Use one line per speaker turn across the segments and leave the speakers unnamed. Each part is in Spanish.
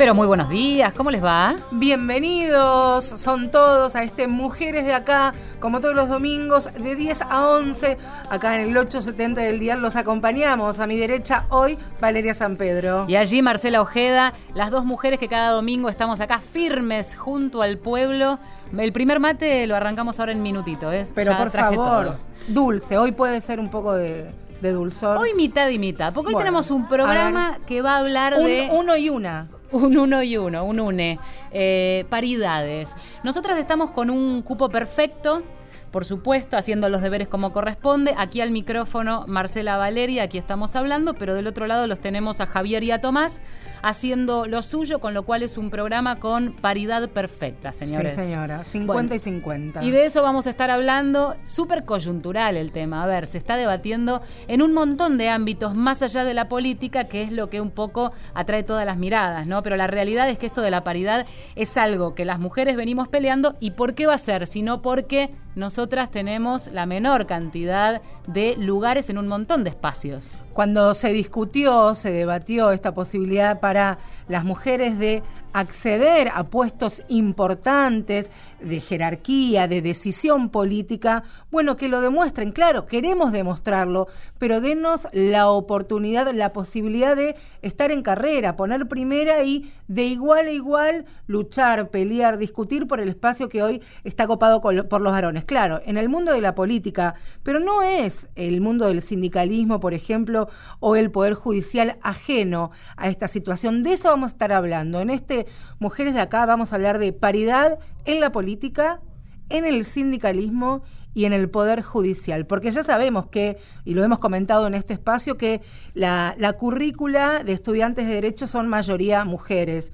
Pero muy buenos días, ¿cómo les va?
Bienvenidos, son todos a este Mujeres de Acá, como todos los domingos, de 10 a 11, acá en el 870 del día los acompañamos. A mi derecha hoy, Valeria San Pedro.
Y allí Marcela Ojeda, las dos mujeres que cada domingo estamos acá firmes junto al pueblo. El primer mate lo arrancamos ahora en minutito, ¿es?
Pero por favor, dulce, hoy puede ser un poco de, dulzor.
Hoy mitad y mitad, porque hoy tenemos un programa que va a hablar de...
Uno y una.
Un uno y uno, un une. Eh, paridades. Nosotras estamos con un cupo perfecto por supuesto, haciendo los deberes como corresponde. Aquí al micrófono Marcela Valeria, aquí estamos hablando, pero del otro lado los tenemos a Javier y a Tomás haciendo lo suyo, con lo cual es un programa con paridad perfecta, señores.
Sí, señora, 50 y 50.
Y de eso vamos a estar hablando, súper coyuntural el tema. A ver, se está debatiendo en un montón de ámbitos más allá de la política, que es lo que un poco atrae todas las miradas, ¿no? Pero la realidad es que esto de la paridad es algo que las mujeres venimos peleando y ¿por qué va a ser? Sino porque nosotras tenemos la menor cantidad de lugares en un montón de espacios.
Cuando se discutió, se debatió esta posibilidad para las mujeres de acceder a puestos importantes de jerarquía, de decisión política, bueno, que lo demuestren, claro, queremos demostrarlo, pero denos la oportunidad, la posibilidad de estar en carrera, poner primera y de igual a igual luchar, pelear, discutir por el espacio que hoy está copado por los varones. Claro, en el mundo de la política, pero no es el mundo del sindicalismo, por ejemplo, o el poder judicial ajeno a esta situación. De eso vamos a estar hablando. En este Mujeres de Acá vamos a hablar de paridad en la política, en el sindicalismo y en el Poder Judicial, porque ya sabemos que, y lo hemos comentado en este espacio, que la, la currícula de estudiantes de Derecho son mayoría mujeres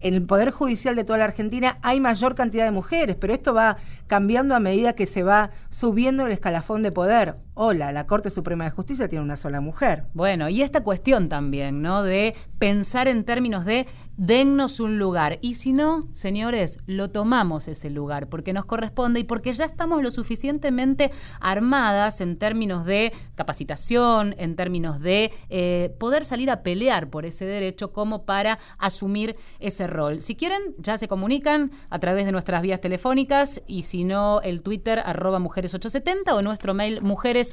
en el Poder Judicial de toda la Argentina hay mayor cantidad de mujeres, pero esto va cambiando a medida que se va subiendo el escalafón de poder. Hola, la Corte Suprema de Justicia tiene una sola mujer.
Bueno, y esta cuestión también, ¿no? De pensar en términos de dennos un lugar. Y si no, señores, lo tomamos ese lugar porque nos corresponde y porque ya estamos lo suficientemente armadas en términos de capacitación, en términos de eh, poder salir a pelear por ese derecho como para asumir ese rol. Si quieren, ya se comunican a través de nuestras vías telefónicas y si no, el Twitter arroba mujeres870 o nuestro mail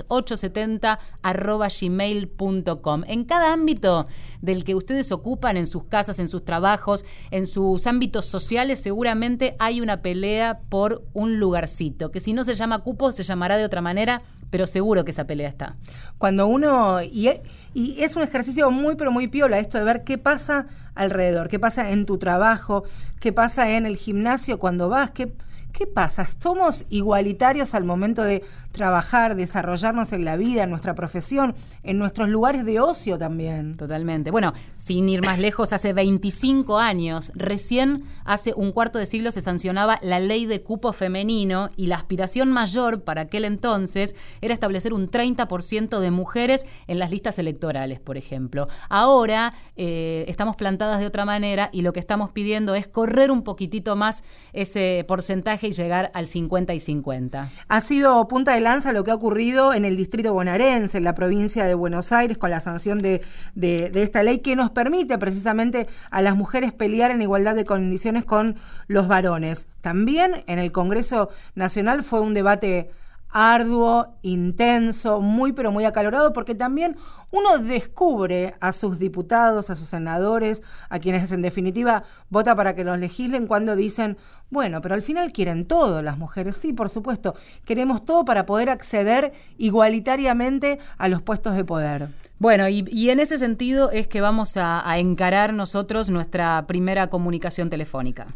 mujeres870 arroba gmail.com. En cada ámbito del que ustedes ocupan, en sus casas, en sus trabajos, en sus ámbitos sociales, seguramente hay una pelea por un lugarcito, que si no se llama cupo, se llamará de otra manera, pero seguro que esa pelea está.
Cuando uno, y, y es un ejercicio muy, pero muy piola esto de ver qué pasa alrededor, qué pasa en tu trabajo, qué pasa en el gimnasio cuando vas, qué ¿Qué pasa? ¿Somos igualitarios al momento de trabajar, desarrollarnos en la vida, en nuestra profesión, en nuestros lugares de ocio también?
Totalmente. Bueno, sin ir más lejos, hace 25 años, recién hace un cuarto de siglo se sancionaba la ley de cupo femenino y la aspiración mayor para aquel entonces era establecer un 30% de mujeres en las listas electorales, por ejemplo. Ahora eh, estamos plantadas de otra manera y lo que estamos pidiendo es correr un poquitito más ese porcentaje y llegar al 50 y 50.
Ha sido punta de lo que ha ocurrido en el distrito bonaerense, en la provincia de Buenos Aires, con la sanción de, de, esta ley que nos permite precisamente a las mujeres pelear en igualdad de condiciones con los varones. También en el Congreso Nacional fue un debate arduo, intenso, muy pero muy acalorado, porque también uno descubre a sus diputados, a sus senadores, a quienes en definitiva vota para que los legislen cuando dicen, bueno, pero al final quieren todo las mujeres, sí, por supuesto, queremos todo para poder acceder igualitariamente a los puestos de poder.
Bueno, y, en ese sentido es que vamos a encarar nosotros nuestra primera comunicación telefónica.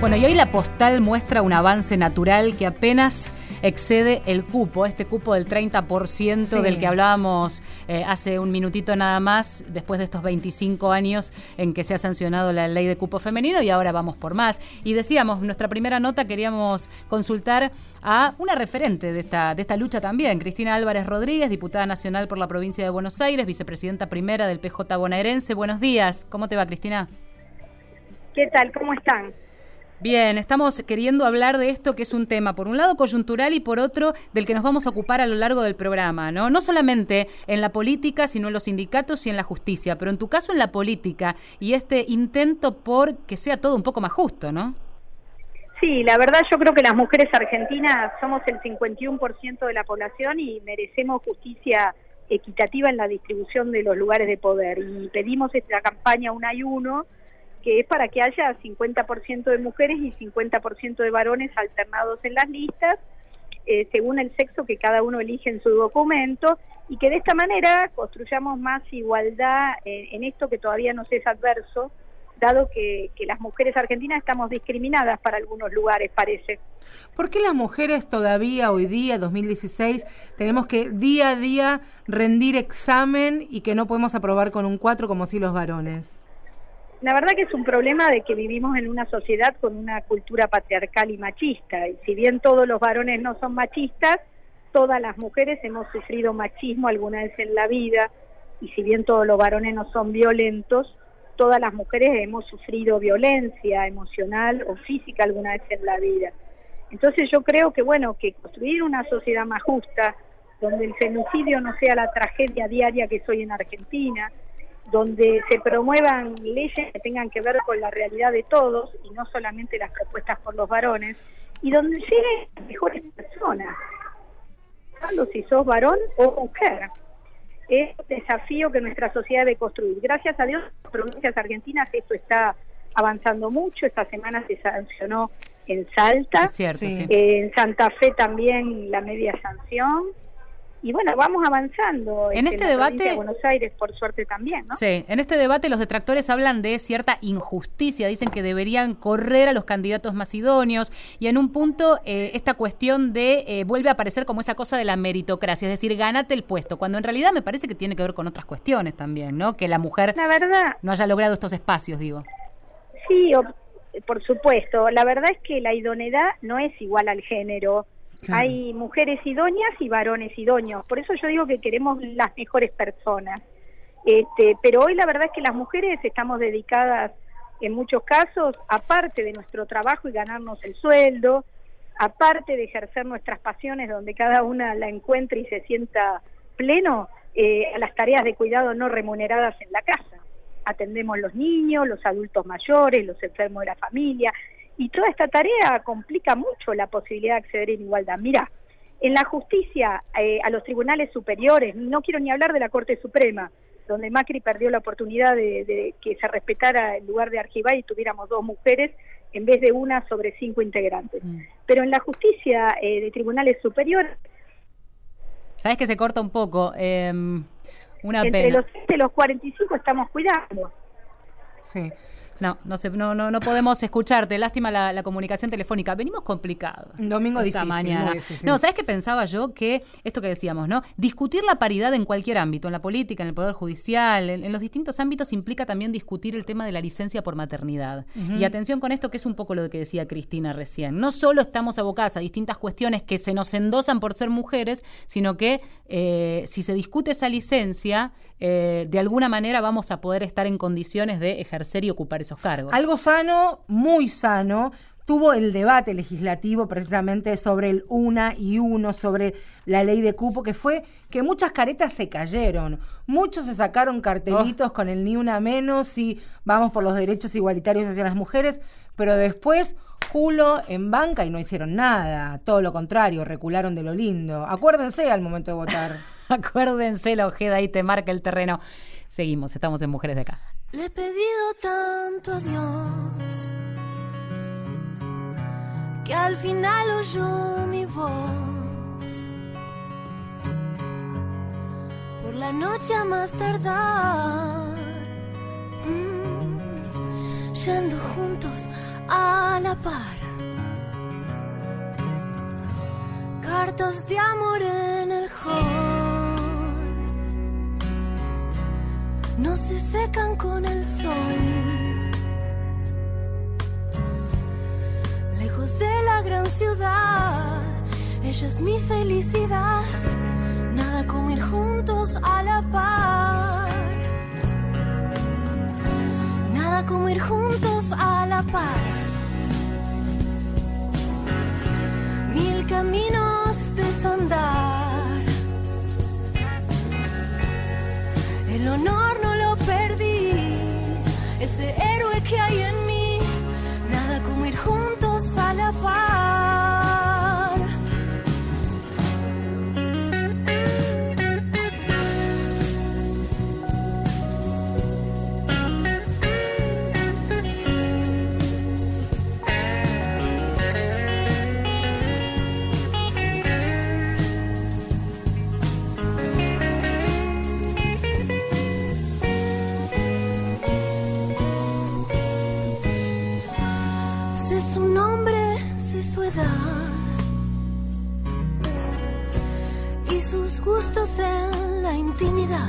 Bueno, y hoy la postal muestra un avance natural que apenas excede el cupo, este cupo del 30% del que hablábamos eh, hace un minutito nada más, después de estos 25 años en que se ha sancionado la ley de cupo femenino y ahora vamos por más. Y decíamos, nuestra primera nota queríamos consultar a una referente de esta, de esta lucha también, Cristina Álvarez Rodríguez, diputada nacional por la provincia de Buenos Aires, vicepresidenta primera del PJ bonaerense. Buenos días, ¿cómo te va Cristina?
¿Qué tal? ¿Cómo están?
Bien, estamos queriendo hablar de esto que es un tema, por un lado coyuntural y por otro del que nos vamos a ocupar a lo largo del programa, ¿no? No solamente en la política, sino en los sindicatos y en la justicia, pero en tu caso en la política y este intento por que sea todo un poco más justo, ¿no?
Sí, la verdad yo creo que las mujeres argentinas somos el 51% de la población y merecemos justicia equitativa en la distribución de los lugares de poder. Y pedimos esta campaña Una y Uno, que es para que haya 50% de mujeres y 50% de varones alternados en las listas, eh, según el sexo que cada uno elige en su documento, y que de esta manera construyamos más igualdad en esto que todavía nos es adverso, dado que, las mujeres argentinas estamos discriminadas para algunos lugares, parece.
¿Por qué las mujeres todavía hoy día, 2016, tenemos que día a día rendir examen y que no podemos aprobar con un 4 como si los varones?
La verdad que es un problema de que vivimos en una sociedad con una cultura patriarcal y machista. Y si bien todos los varones no son machistas, todas las mujeres hemos sufrido machismo alguna vez en la vida. Y si bien todos los varones no son violentos, todas las mujeres hemos sufrido violencia emocional o física alguna vez en la vida. Entonces yo creo que bueno, que construir una sociedad más justa, donde el femicidio no sea la tragedia diaria que soy en Argentina, donde se promuevan leyes que tengan que ver con la realidad de todos y no solamente las propuestas por los varones, y donde lleguen mejores personas, si sos varón o mujer es un desafío que nuestra sociedad debe construir. Gracias a Dios, en las provincias argentinas esto está avanzando mucho. Esta semana se sancionó en Salta, en Santa Fe también la media sanción y bueno, vamos avanzando.
En este, debate.
De Buenos Aires, por suerte también, ¿no?
Sí, en este debate los detractores hablan de cierta injusticia, dicen que deberían correr a los candidatos más idóneos y en un punto eh, esta cuestión de eh, vuelve a aparecer como esa cosa de la meritocracia, es decir, gánate el puesto, cuando en realidad me parece que tiene que ver con otras cuestiones también, ¿no? Que la mujer
la verdad,
no haya logrado estos espacios, digo.
Sí, por supuesto. La verdad es que la idoneidad no es igual al género hay mujeres idóneas y varones idóneos. Por eso yo digo que queremos las mejores personas. Este, pero hoy la verdad es que las mujeres estamos dedicadas en muchos casos, aparte de nuestro trabajo y ganarnos el sueldo, aparte de ejercer nuestras pasiones donde cada una la encuentre y se sienta pleno, eh, a las tareas de cuidado no remuneradas en la casa. Atendemos los niños, los adultos mayores, los enfermos de la familia, y toda esta tarea complica mucho la posibilidad de acceder en igualdad. Mira, en la justicia, eh, a los tribunales superiores, no quiero ni hablar de la Corte Suprema, donde Macri perdió la oportunidad de, que se respetara el lugar de Argibay y tuviéramos dos mujeres en vez de una sobre cinco integrantes. Mm. Pero en la justicia eh, de tribunales superiores...
¿Sabes que se corta un poco? Em, una
entre los y los 45 estamos cuidando.
Sí. No, no, sé, no, no, no podemos escucharte. Lástima la, comunicación telefónica. Venimos complicados.
Domingo difícil,
mañana. No, ¿sabes qué pensaba yo? Que esto que decíamos, ¿no? Discutir la paridad en cualquier ámbito, en la política, en el poder judicial, en, los distintos ámbitos, implica también discutir el tema de la licencia por maternidad. Y atención con esto, que es un poco lo que decía Cristina recién. No solo estamos abocadas a distintas cuestiones que se nos endosan por ser mujeres, sino que eh, si se discute esa licencia, eh, de alguna manera vamos a poder estar en condiciones de ejercer y ocupar esos cargos.
Algo sano, muy sano, tuvo el debate legislativo precisamente sobre el una y uno, sobre la ley de cupo, que fue que muchas caretas se cayeron. Muchos se sacaron cartelitos oh. con el ni una menos y vamos por los derechos igualitarios hacia las mujeres, pero después culo en banca y no hicieron nada. Todo lo contrario, recularon de lo lindo. Acuérdense al momento de votar.
Acuérdense, la ojeda ahí te marca el terreno. Seguimos, estamos en Mujeres de Acá.
Le he pedido tanto a Dios que al final oyó mi voz. Por la noche a más tardar, mm, yendo juntos a la par. Cartas de amor en el hall no se secan con el sol. Lejos de la gran ciudad, ella es mi felicidad. Nada como ir juntos a la par. Nada como ir juntos a la par. Mil caminos desandar. El honor en la intimidad.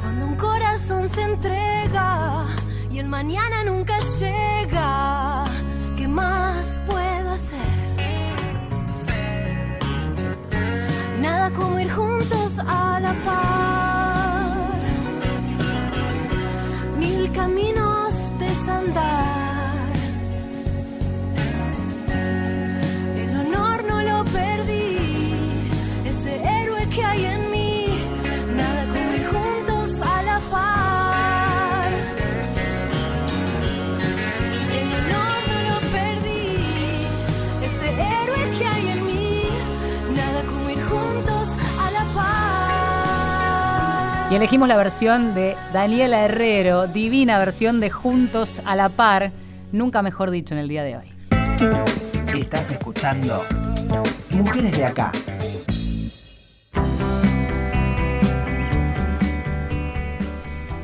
Cuando un corazón se entrega y el mañana nunca llega, ¿qué más puedo hacer? Nada como ir juntos a la par.
Y elegimos la versión de Daniela Herrero, divina versión de Juntos a la Par, nunca mejor dicho en el día de hoy.
Estás escuchando Mujeres de Acá.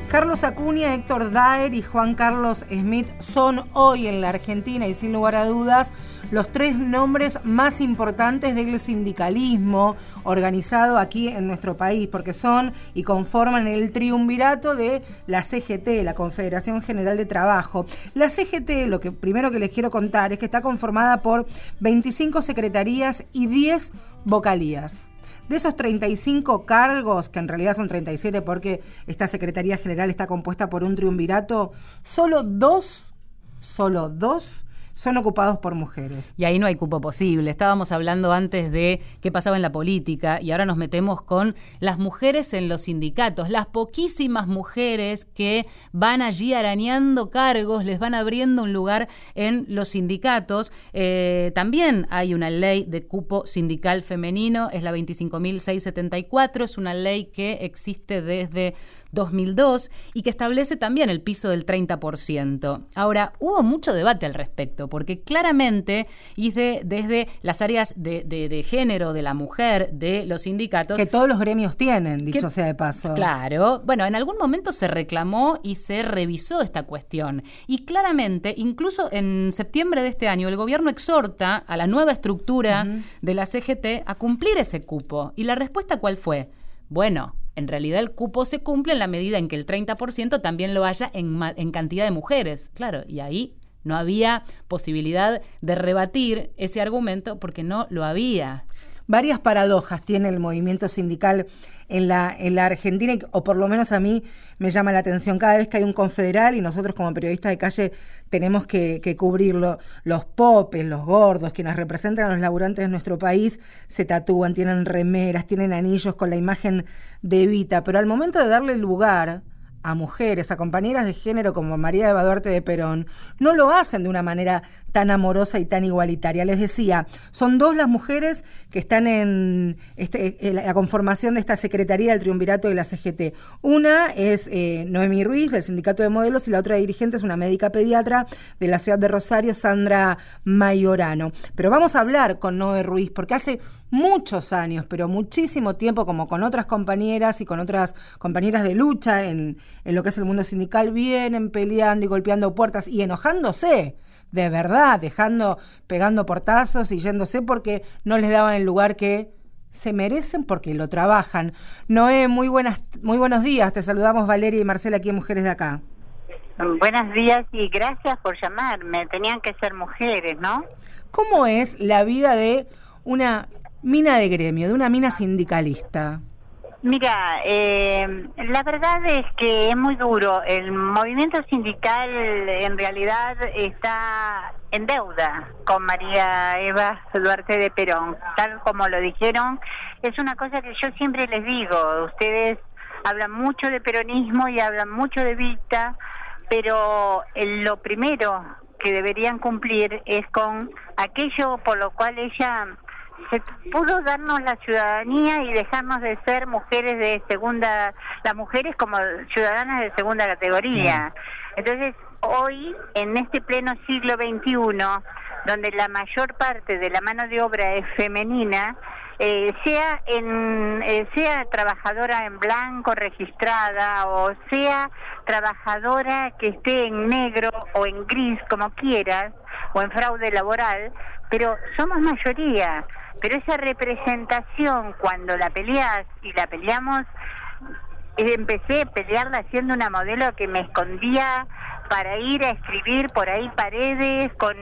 Carlos Acuña, Héctor Daer y Juan Carlos Smith son hoy en la Argentina y sin lugar a dudas los tres nombres más importantes del sindicalismo organizado aquí en nuestro país, porque son y conforman el triunvirato de la CGT, la Confederación General de Trabajo. La CGT, lo que primero que les quiero contar es que está conformada por 25 secretarías y 10 vocalías. De esos 35 cargos, que en realidad son 37 porque esta Secretaría General está compuesta por un triunvirato, solo dos, solo dos son ocupados por mujeres.
Y ahí no hay cupo posible. Estábamos hablando antes de qué pasaba en la política y ahora nos metemos con las mujeres en los sindicatos, las poquísimas mujeres que van allí arañando cargos, les van abriendo un lugar en los sindicatos. Eh, también hay una ley de cupo sindical femenino, es la 25.674, es una ley que existe desde 2002 y que establece también el piso del 30%. Ahora, hubo mucho debate al respecto, porque claramente, y de, desde las áreas de, de, de, género, de la mujer, de los sindicatos...
Que todos los gremios tienen, dicho que, sea de paso.
Claro, bueno, en algún momento se reclamó y se revisó esta cuestión. Y claramente, incluso en septiembre de este año, el gobierno exhorta a la nueva estructura uh -huh. de la CGT a cumplir ese cupo. ¿Y la respuesta cuál fue? Bueno, en realidad el cupo se cumple en la medida en que el 30% también lo haya en, en, cantidad de mujeres. Claro, y ahí no había posibilidad de rebatir ese argumento porque no lo había.
Varias paradojas tiene el movimiento sindical en la, en la Argentina, o por lo menos a mí me llama la atención cada vez que hay un confederal y nosotros como periodistas de calle tenemos que, cubrirlo. Los popes, los gordos, quienes representan a los laburantes de nuestro país, se tatúan, tienen remeras, tienen anillos con la imagen de Evita, pero al momento de darle lugar a mujeres, a compañeras de género como María Eva Duarte de Perón, no lo hacen de una manera tan amorosa y tan igualitaria. Les decía, son dos las mujeres que están en, este, en la conformación de esta Secretaría del Triunvirato de la CGT. Una es eh, Noemí Ruiz, del Sindicato de Modelos, y la otra dirigente es una médica pediatra de la ciudad de Rosario, Sandra Mayorano. Pero vamos a hablar con Noé Ruiz, porque hace muchos años, pero muchísimo tiempo, como con otras compañeras y con otras compañeras de lucha en lo que es el mundo sindical, vienen peleando y golpeando puertas y enojándose de verdad, dejando, pegando portazos y yéndose porque no les daban el lugar que se merecen porque lo trabajan. Noé, muy buenas, muy buenos días. Te saludamos Valeria y Marcela aquí en Mujeres de Acá.
Buenos días y gracias por llamarme. Tenían que ser mujeres, ¿no?
¿Cómo es la vida de una mina de gremio, de una mina sindicalista?
Mira, eh, la verdad es que es muy duro. El movimiento sindical en realidad está en deuda con María Eva Duarte de Perón. Tal como lo dijeron, es una cosa que yo siempre les digo. Ustedes hablan mucho de peronismo y hablan mucho de Vita, pero lo primero que deberían cumplir es con aquello por lo cual ella se pudo darnos la ciudadanía y dejarnos de ser mujeres de segunda, las mujeres como ciudadanas de segunda categoría. Entonces, hoy, en este pleno siglo XXI, donde la mayor parte de la mano de obra es femenina, eh, sea en eh, sea trabajadora en blanco registrada o sea trabajadora que esté en negro o en gris como quieras o en fraude laboral pero somos mayoría pero esa representación cuando la peleas y la peleamos, eh, empecé a pelearla siendo una modelo que me escondía para ir a escribir por ahí paredes con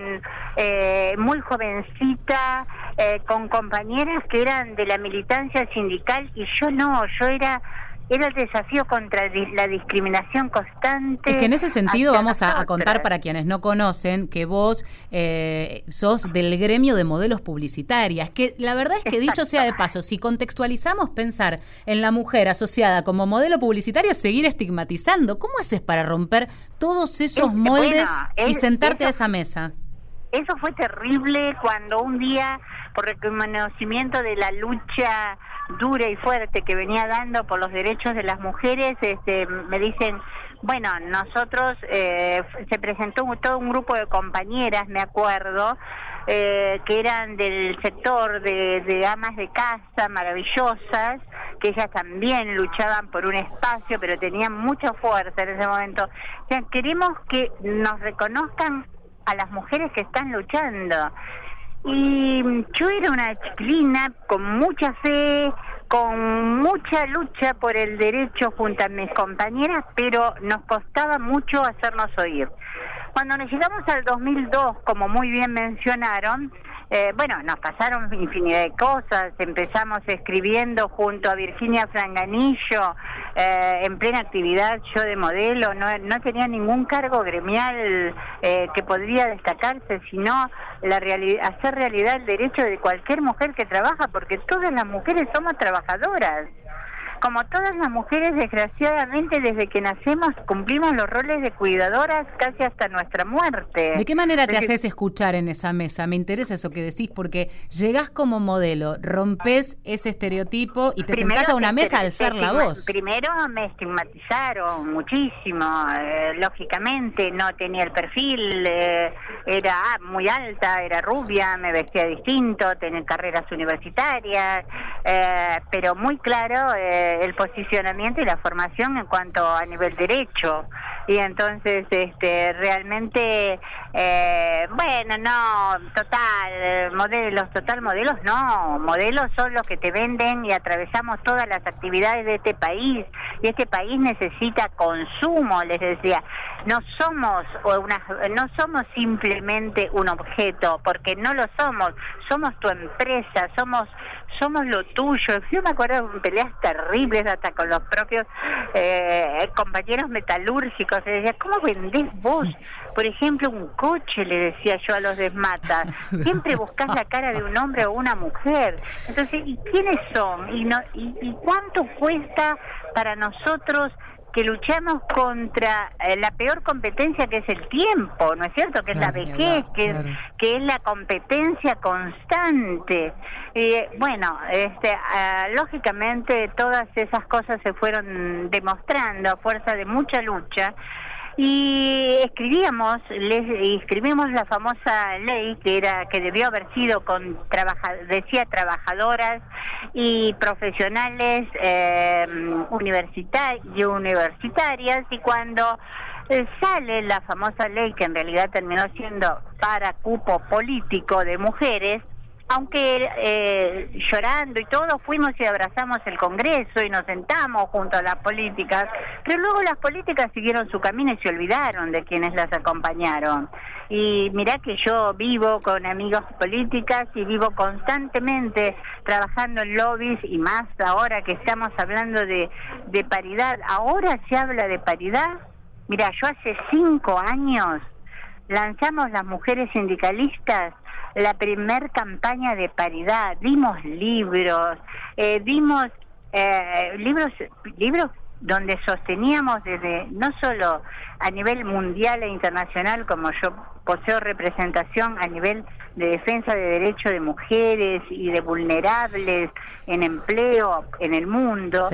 eh, muy jovencita eh, con compañeras que eran de la militancia sindical y yo no yo era era el desafío contra la discriminación constante.
Es que en ese sentido vamos a, contar para quienes no conocen que vos eh, sos del gremio de modelos publicitarias, que la verdad es que dicho sea de paso, si contextualizamos pensar en la mujer asociada como modelo publicitaria, seguir estigmatizando, ¿cómo haces para romper todos esos moldes y sentarte a esa mesa?
Eso fue terrible cuando un día, por reconocimiento de la lucha dura y fuerte que venía dando por los derechos de las mujeres, este, me dicen, bueno, nosotros, eh, se presentó todo un grupo de compañeras, me acuerdo, eh, que eran del sector de, de amas de casa maravillosas, que ellas también luchaban por un espacio, pero tenían mucha fuerza en ese momento. O sea, queremos que nos reconozcan a las mujeres que están luchando. Y yo era una chiquilina con mucha fe, con mucha lucha por el derecho junto a mis compañeras, pero nos costaba mucho hacernos oír. Cuando nos llegamos al 2002, como muy bien mencionaron, eh, bueno, nos pasaron infinidad de cosas. Empezamos escribiendo junto a Virginia Franganillo, eh, en plena actividad, yo de modelo. No, tenía ningún cargo gremial eh, que podría destacarse, sino la hacer realidad el derecho de cualquier mujer que trabaja, porque todas las mujeres somos trabajadoras como todas las mujeres, desgraciadamente, desde que nacemos cumplimos los roles de cuidadoras casi hasta nuestra muerte.
¿De qué manera te haces escuchar en esa mesa? Me interesa eso que decís, porque llegás como modelo, rompes ese estereotipo y te sentás a una mesa a alzar la voz.
Primero me estigmatizaron muchísimo, eh, lógicamente, no tenía el perfil, eh, era muy alta, era rubia, me vestía distinto, tenía carreras universitarias, eh, pero muy claro el posicionamiento y la formación en cuanto a nivel derecho. Y entonces este realmente eh, bueno no total modelos total modelos no. Modelos son los que te venden y atravesamos todas las actividades de este país. Y este país necesita consumo les decía. No somos una no somos simplemente un objeto porque no lo somos. Somos tu empresa somos somos lo tuyo. Yo me acuerdo de peleas terribles hasta con los propios eh, compañeros metalúrgicos. Se decía, ¿cómo vendés vos, por ejemplo, un coche? Le decía yo a los desmatas. Siempre buscás la cara de un hombre o una mujer. Entonces, ¿y quiénes son? ¿Y, no, y cuánto cuesta para nosotros que luchamos contra eh, la peor competencia que es el tiempo, ¿no es cierto? Que es la vejez, que, que es la competencia constante. Y bueno, este, ah, lógicamente todas esas cosas se fueron demostrando a fuerza de mucha lucha y escribíamos les escribimos la famosa ley que era que debió haber sido con decía trabajadoras y profesionales eh, universitarias y universitarias y cuando eh, sale la famosa ley que en realidad terminó siendo para cupo político de mujeres aunque eh, llorando y todo, fuimos y abrazamos el Congreso y nos sentamos junto a las políticas, pero luego las políticas siguieron su camino y se olvidaron de quienes las acompañaron. Y mirá que yo vivo con amigos políticas y vivo constantemente trabajando en lobbies y más ahora que estamos hablando de, de paridad. Ahora se habla de paridad. Mira, yo hace cinco años lanzamos las mujeres sindicalistas la primer campaña de paridad, dimos libros, eh, dimos eh, libros, libros donde sosteníamos desde no solo a nivel mundial e internacional como yo poseo representación a nivel de defensa de derechos de mujeres y de vulnerables en empleo en el mundo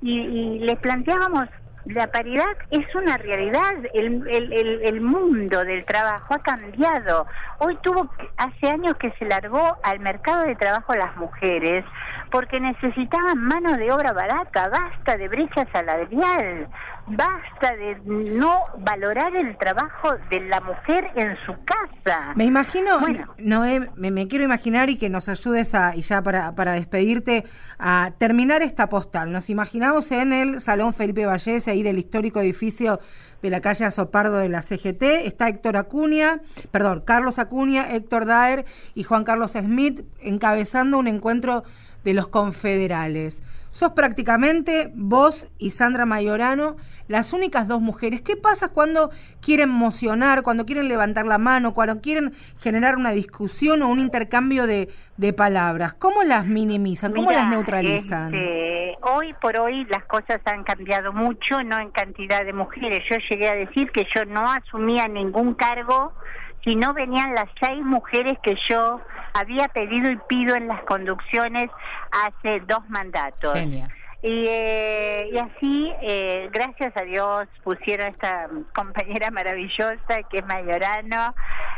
y, y les planteábamos la paridad es una realidad, el, el, el, mundo del trabajo ha cambiado. Hoy tuvo, hace años que se largó al mercado de trabajo las mujeres porque necesitaban mano de obra barata, basta de brecha salarial, basta de no valorar el trabajo de la mujer en su casa.
Me imagino,
Bueno.
Noé, me, me quiero imaginar y que nos ayudes a, y ya para, para despedirte, a terminar esta postal. Nos imaginamos en el Salón Felipe Vallés, ahí del histórico edificio de la calle Azopardo de la CGT. Está Héctor Acuña, perdón, Carlos Acuña, Héctor Daer y Juan Carlos Smith encabezando un encuentro de los confederales. Sos prácticamente vos y Sandra Mayorano las únicas dos mujeres. ¿Qué pasa cuando quieren mocionar, cuando quieren levantar la mano, cuando quieren generar una discusión o un intercambio de, de palabras? ¿Cómo las minimizan? ¿Cómo las neutralizan?
este, hoy por hoy las cosas han cambiado mucho, no en cantidad de mujeres. Yo llegué a decir que yo no asumía ningún cargo si no venían las seis mujeres que yo había pedido y pido en las conducciones hace dos mandatos.
Genia.
Y, eh, y así, eh, gracias a Dios, pusieron esta compañera maravillosa que es Mayorano,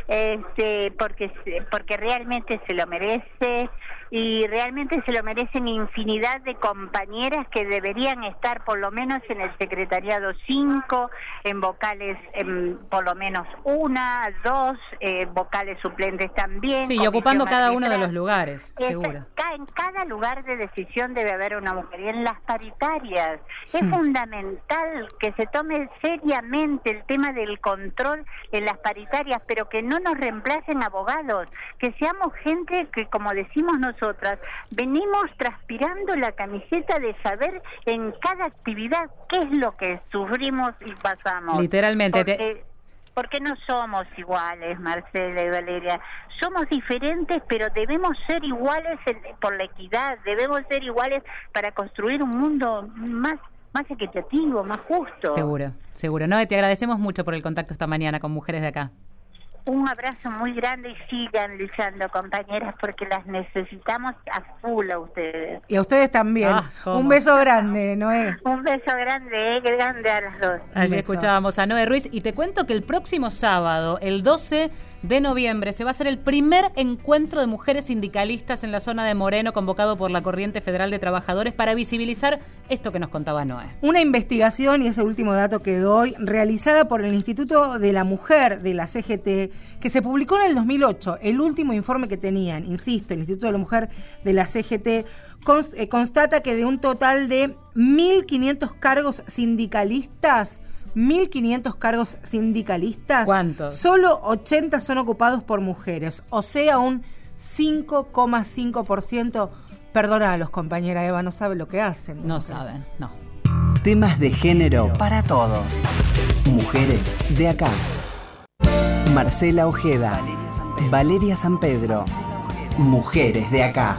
este, porque, porque realmente se lo merece y realmente se lo merecen infinidad de compañeras que deberían estar por lo menos en el secretariado 5, en vocales en por lo menos una, dos, eh, vocales suplentes también.
Sí, y ocupando cada uno de los lugares, seguro.
en cada lugar de decisión debe haber una mujer. Y en las paritarias es
Hmm.
fundamental que se tome seriamente el tema del control en las paritarias, pero que no nos reemplacen abogados, que seamos gente que, como decimos nosotras, venimos transpirando la camiseta de saber en cada actividad qué es lo que sufrimos y pasamos.
Literalmente, te-
Porque- no somos iguales, Marcela y Valeria. Somos diferentes, pero debemos ser iguales en- por la equidad. Debemos ser iguales para construir un mundo más más equitativo, más justo.
Seguro, seguro. No, te agradecemos mucho por el contacto esta mañana con mujeres de acá.
Un abrazo muy grande y sigan luchando, compañeras, porque las necesitamos a full a ustedes.
Y a ustedes también.
Ah.
Un beso grande, Noé.
Un beso grande, eh, grande a las dos.
Allí
beso.
escuchábamos a Noé Ruiz y te cuento que el próximo sábado, el 12 de noviembre, se va a hacer el primer encuentro de mujeres sindicalistas en la zona de Moreno, convocado por la Corriente Federal de Trabajadores para visibilizar esto que nos contaba Noé.
Una investigación, y ese último dato que doy, realizada por el Instituto de la Mujer de la CGT, que se publicó en el 2008, el último informe que tenían, insisto, el Instituto de la Mujer de la CGT, eh, constata que de un total de 1.500 cargos sindicalistas, 1.500 cargos sindicalistas,
¿Cuántos?
solo 80 son ocupados por mujeres, o sea, un 5,5%. Perdona a los compañeras, Eva, no saben lo que hacen.
No
Mujeres.
saben, no.
Temas de género para todos. Mujeres de acá. Marcela Ojeda. Valeria San Pedro. Mujeres de acá.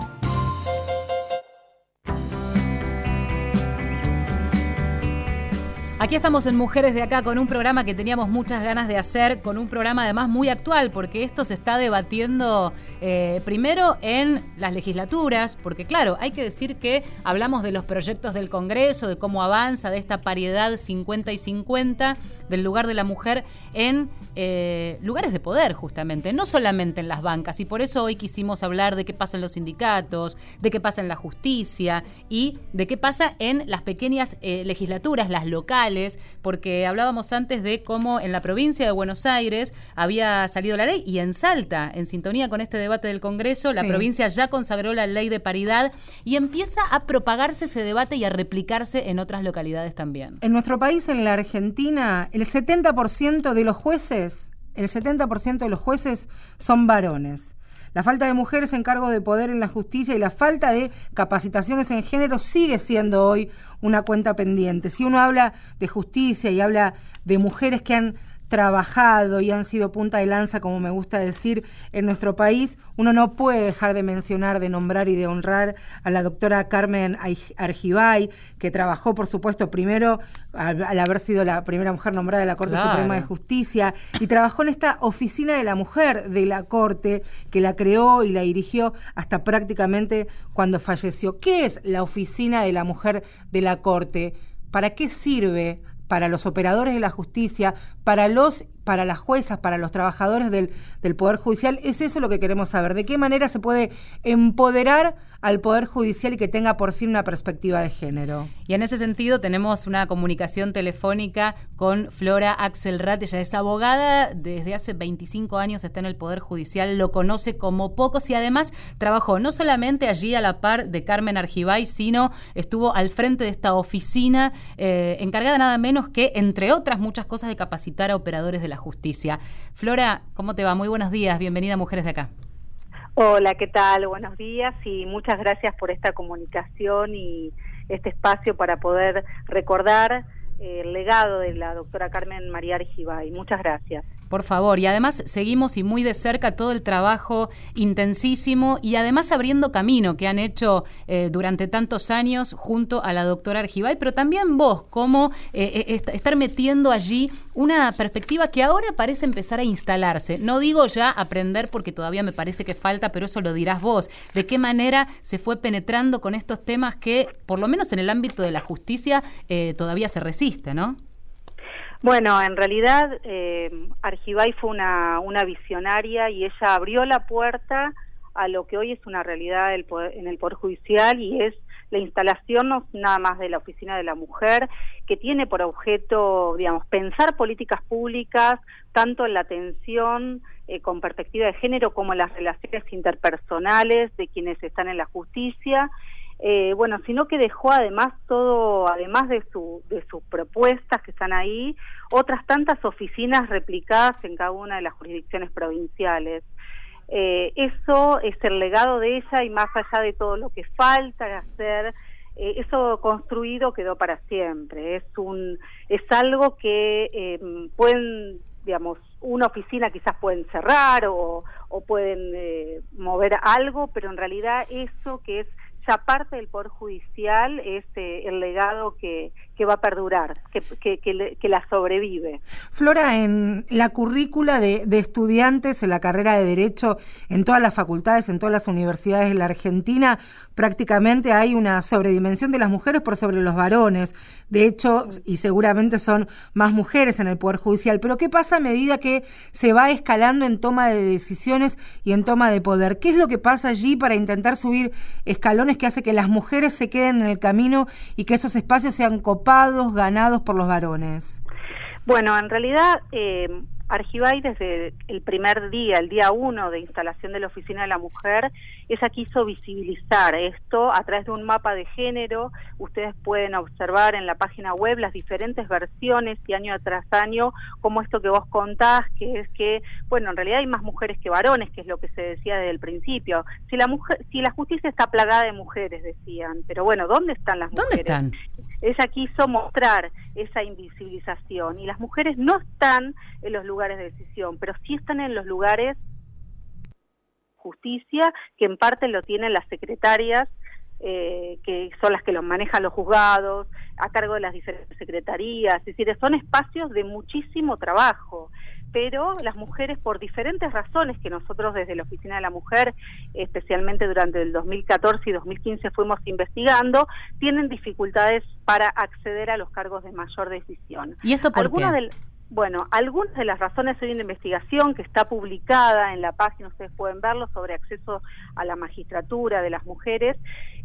Aquí estamos en Mujeres de Acá con un programa que teníamos muchas ganas de hacer, con un programa además muy actual, porque esto se está debatiendo eh, primero en las legislaturas, porque claro, hay que decir que hablamos de los proyectos del Congreso, de cómo avanza, de esta paridad 50 y 50, del lugar de la mujer en eh, lugares de poder justamente, no solamente en las bancas, y por eso hoy quisimos hablar de qué pasa en los sindicatos, de qué pasa en la justicia y de qué pasa en las pequeñas eh, legislaturas, las locales, porque hablábamos antes de cómo en la provincia de Buenos Aires había salido la ley y en Salta, en sintonía con este debate del Congreso, la provincia ya consagró la ley de paridad y empieza a propagarse ese debate y a replicarse en otras localidades también.
En nuestro país, en la Argentina, el 70% de los jueces, el 70% de los jueces son varones. La falta de mujeres en cargo de poder en la justicia y la falta de capacitaciones en género sigue siendo hoy una cuenta pendiente. Si uno habla de justicia y habla de mujeres que han trabajado y han sido punta de lanza, como me gusta decir, en nuestro país, uno no puede dejar de mencionar, de nombrar y de honrar a la doctora Carmen Argibay, que trabajó, por supuesto, primero al, al haber sido la primera mujer nombrada de la Corte
Claro.
Suprema de Justicia, y trabajó en esta oficina de la mujer de la Corte, que la creó y la dirigió hasta prácticamente cuando falleció. ¿Qué es la oficina de la mujer de la Corte? ¿Para qué sirve? Para los operadores de la justicia, para los para las juezas, para los trabajadores del, del Poder Judicial? Es eso lo que queremos saber. ¿De qué manera se puede empoderar al Poder Judicial y que tenga por fin una perspectiva de género?
Y en ese sentido tenemos una comunicación telefónica con Flora Axelrat. Ella es abogada, desde hace 25 años está en el Poder Judicial, lo conoce como pocos y además trabajó no solamente allí a la par de Carmen Argibay, sino estuvo al frente de esta oficina eh, encargada nada menos que, entre otras muchas cosas, de capacitar a operadores de la justicia. Flora, ¿cómo te va? Muy buenos días, bienvenida Mujeres de Acá.
Hola, ¿qué tal? Buenos días y muchas gracias por esta comunicación y este espacio para poder recordar eh, el legado de la doctora Carmen María Argibay. Muchas gracias.
Por favor, y además seguimos y muy de cerca todo el trabajo intensísimo y además abriendo camino que han hecho eh, durante tantos años junto a la doctora Argibay, pero también vos, cómo eh, eh, estar metiendo allí una perspectiva que ahora parece empezar a instalarse. No digo ya aprender porque todavía me parece que falta, pero eso lo dirás vos. ¿De qué manera se fue penetrando con estos temas que, por lo menos en el ámbito de la justicia, todavía se resiste, ¿no?
Bueno, en realidad eh, Argibay fue una, visionaria y ella abrió la puerta a lo que hoy es una realidad en el Poder Judicial y es la instalación no nada más de la Oficina de la Mujer, que tiene por objeto, digamos, pensar políticas públicas, tanto en la atención eh, con perspectiva de género como en las relaciones interpersonales de quienes están en la justicia eh, bueno, sino que dejó además todo, además de, su, de sus propuestas que están ahí, otras tantas oficinas replicadas en cada una de las jurisdicciones provinciales. Eh, eso es el legado de ella y más allá de todo lo que falta hacer, eh, eso construido quedó para siempre. Es un, es algo que eh, pueden, digamos, una oficina quizás pueden cerrar o, o pueden eh, mover algo, pero en realidad eso que es ya parte del Poder Judicial es eh, el legado que, que va a perdurar, que, que, que, la sobrevive.
Flora, en la currícula de, estudiantes en la carrera de Derecho en todas las facultades, en todas las universidades de la Argentina, prácticamente hay una sobredimensión de las mujeres por sobre los varones. De hecho, y seguramente son más mujeres en el Poder Judicial. Pero ¿qué pasa a medida que se va escalando en toma de decisiones y en toma de poder? ¿Qué es lo que pasa allí para intentar subir escalones que hace que las mujeres se queden en el camino y que esos espacios sean copados, ganados por los varones?
Bueno, en realidad eh, Argibay desde el primer día, el día uno de instalación de la Oficina de la Mujer, ella quiso visibilizar esto a través de un mapa de género. Ustedes pueden observar en la página web las diferentes versiones y año tras año, como esto que vos contás, que es que, bueno, en realidad hay más mujeres que varones, que es lo que se decía desde el principio. Si la mujer, si la justicia está plagada de mujeres, decían, pero bueno, ¿dónde están las mujeres?
¿Dónde están?
ella quiso mostrar esa invisibilización y las mujeres no están en los lugares de decisión, pero sí están en los lugares justicia, que en parte lo tienen las secretarias, eh, que son las que los manejan los juzgados, a cargo de las diferentes secretarías, es decir, son espacios de muchísimo trabajo pero las mujeres por diferentes razones que nosotros desde la Oficina de la Mujer, especialmente durante el 2014 y 2015 fuimos investigando, tienen dificultades para acceder a los cargos de mayor decisión.
¿Y esto por qué?
Bueno, algunas de las razones hay una investigación que está publicada en la página, ustedes pueden verlo, sobre acceso a la magistratura de las mujeres,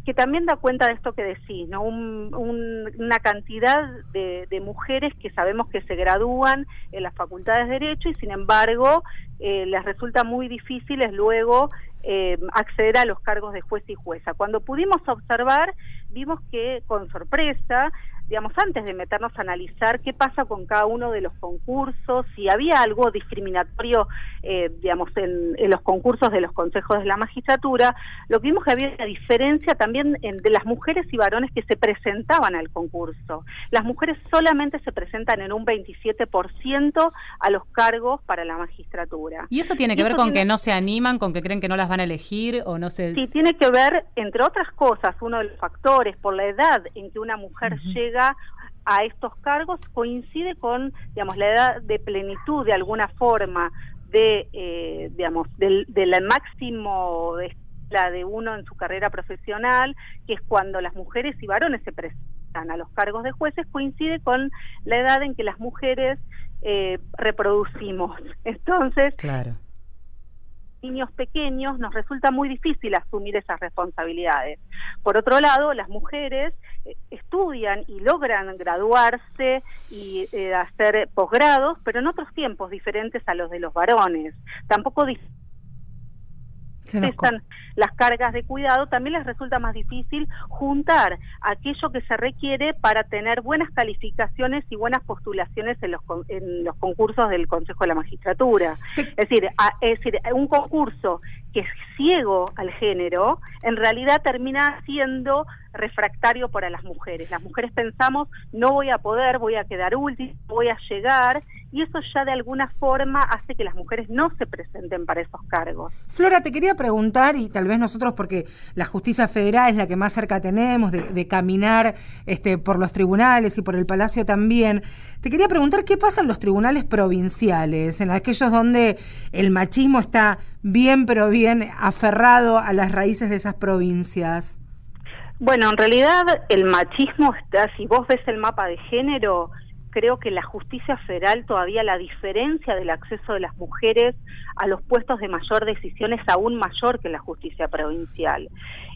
que también da cuenta de esto que decís, ¿no? una cantidad de, mujeres que sabemos que se gradúan en las facultades de Derecho y sin embargo eh, les resulta muy difícil luego eh, acceder a los cargos de juez y jueza. Cuando pudimos observar, vimos que con sorpresa digamos, antes de meternos a analizar qué pasa con cada uno de los concursos, si había algo discriminatorio, eh, digamos, en, los concursos de los consejos de la magistratura, lo que vimos que había una diferencia también en, de las mujeres y varones que se presentaban al concurso. Las mujeres solamente se presentan en un 27% a los cargos para la magistratura.
¿Y eso tiene que ver con que no se animan, con que creen que no las van a elegir o no se...
Sí, tiene que ver, entre otras cosas, uno de los factores, por la edad en que una mujer llega a estos cargos coincide con, digamos, la edad de plenitud de alguna forma de, eh, digamos, del, del máximo de la de uno en su carrera profesional, que es cuando las mujeres y varones se presentan a los cargos de jueces coincide con la edad en que las mujeres eh, reproducimos. Entonces,
Claro.
Niños pequeños nos resulta muy difícil asumir esas responsabilidades. Por otro lado, las mujeres eh, estudian y logran graduarse y eh, hacer posgrados, pero en otros tiempos diferentes a los de los varones. Tampoco
Se
pesan las cargas de cuidado, también les resulta más difícil juntar aquello que se requiere para tener buenas calificaciones y buenas postulaciones en los, en los concursos del Consejo de la Magistratura. Es decir, a- es decir, un concurso que es ciego al género, en realidad termina siendo refractario para las mujeres. Las mujeres pensamos, no voy a poder, voy a quedar última, voy a llegar, y eso ya de alguna forma hace que las mujeres no se presenten para esos cargos.
Flora, te quería preguntar, y tal vez nosotros, porque la justicia federal es la que más cerca tenemos de, de caminar este, por los tribunales y por el Palacio también, te quería preguntar qué pasa en los tribunales provinciales, en aquellos donde el machismo está bien, pero bien aferrado a las raíces de esas provincias.
Bueno, en realidad el machismo está, si vos ves el mapa de género, creo que la justicia federal todavía la diferencia del acceso de las mujeres a los puestos de mayor decisión es aún mayor que la justicia provincial.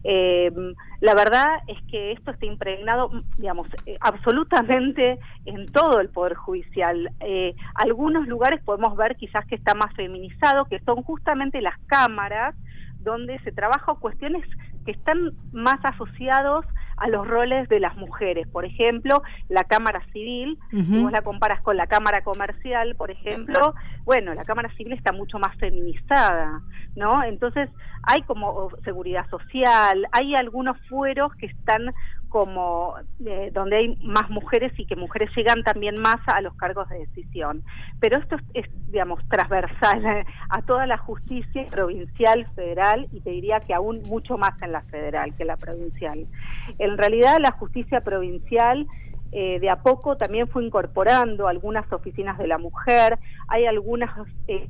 Eh, la verdad es que esto está impregnado, digamos, eh, absolutamente en todo el Poder Judicial. Eh, algunos lugares podemos ver quizás que está más feminizado, que son justamente las cámaras donde se trabaja cuestiones que están más asociados a los roles de las mujeres. Por ejemplo, la Cámara Civil,
Ujú.
si vos la comparas con la Cámara Comercial, por ejemplo, bueno, la Cámara Civil está mucho más feminizada, ¿no? Entonces, hay como seguridad social, hay algunos fueros que están como eh, donde hay más mujeres y que mujeres llegan también más a los cargos de decisión. Pero esto es, digamos, transversal eh, a toda la justicia provincial, federal y te diría que aún mucho más en la federal que la provincial. En realidad la justicia provincial eh, de a poco también fue incorporando algunas oficinas de la mujer, hay algunas eh,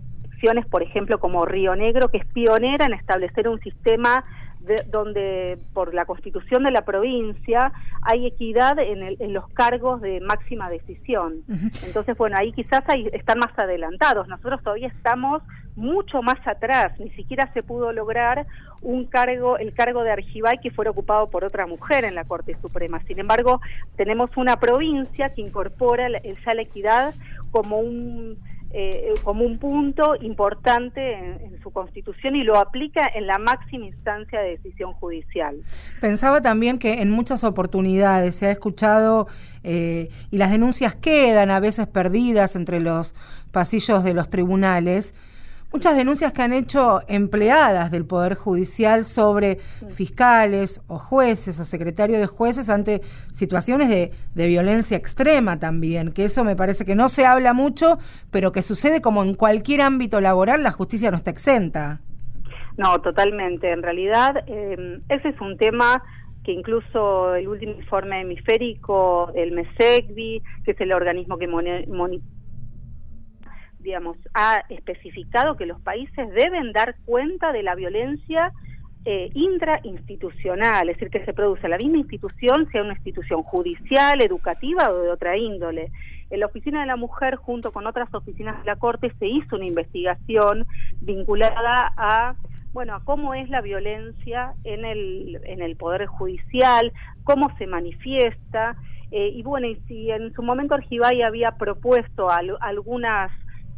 por ejemplo, como Río Negro, que es pionera en establecer un sistema de, donde por la constitución de la provincia hay equidad en, el, en los cargos de máxima decisión. Entonces, bueno, ahí quizás hay, están más adelantados. Nosotros todavía estamos mucho más atrás. Ni siquiera se pudo lograr un cargo, el cargo de Argibay que fuera ocupado por otra mujer en la Corte Suprema. Sin embargo, tenemos una provincia que incorpora la- el- ya la equidad como un eh, como un punto importante en, su constitución y lo aplica en la máxima instancia de decisión judicial.
Pensaba también que en muchas oportunidades se ha escuchado eh, y las denuncias quedan a veces perdidas entre los pasillos de los tribunales. Muchas denuncias que han hecho empleadas del Poder Judicial sobre fiscales o jueces o secretarios de jueces ante situaciones de, de violencia extrema también, que eso me parece que no se habla mucho, pero que sucede como en cualquier ámbito laboral, la justicia no está exenta.
No, totalmente. En realidad, eh, ese es un tema que incluso el último informe hemisférico del MESECBI, que es el organismo que moni- moni- digamos, ha especificado que los países deben dar cuenta de la violencia eh, intrainstitucional, es decir, que se produce en la misma institución, sea una institución judicial, educativa o de otra índole. En la Oficina de la Mujer, junto con otras oficinas de la Corte, se hizo una investigación vinculada a bueno, a cómo es la violencia en el, en el Poder Judicial, cómo se manifiesta, eh, y bueno, y si en su momento Argibay había propuesto al- algunas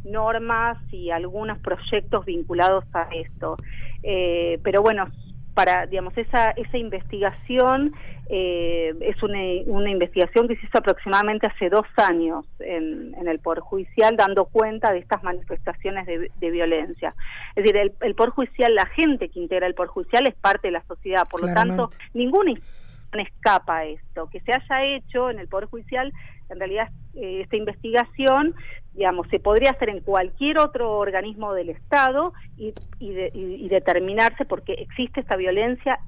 normas y algunos proyectos vinculados a esto. Eh, pero bueno, para, digamos, esa, esa investigación eh, es una, una investigación que se hizo aproximadamente hace dos años en, en el Poder Judicial, dando cuenta de estas manifestaciones de, de violencia. Es decir, el, el Poder Judicial, la gente que integra el Poder Judicial es parte de la sociedad, por lo tanto, ninguna escapa a esto. Que se haya hecho en el Poder Judicial, en realidad eh, esta investigación, digamos, se podría hacer en cualquier otro organismo del Estado y, y, de- y- y determinarse porque existe esta violencia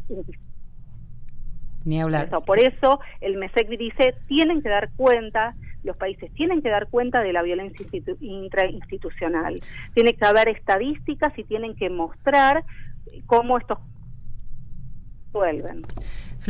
Ni hablar.
eso. Por eso el MESEC dice, tienen que dar cuenta, los países tienen que dar cuenta de la violencia institu- intrainstitucional. Tiene que haber estadísticas y tienen que mostrar cómo estos vuelven.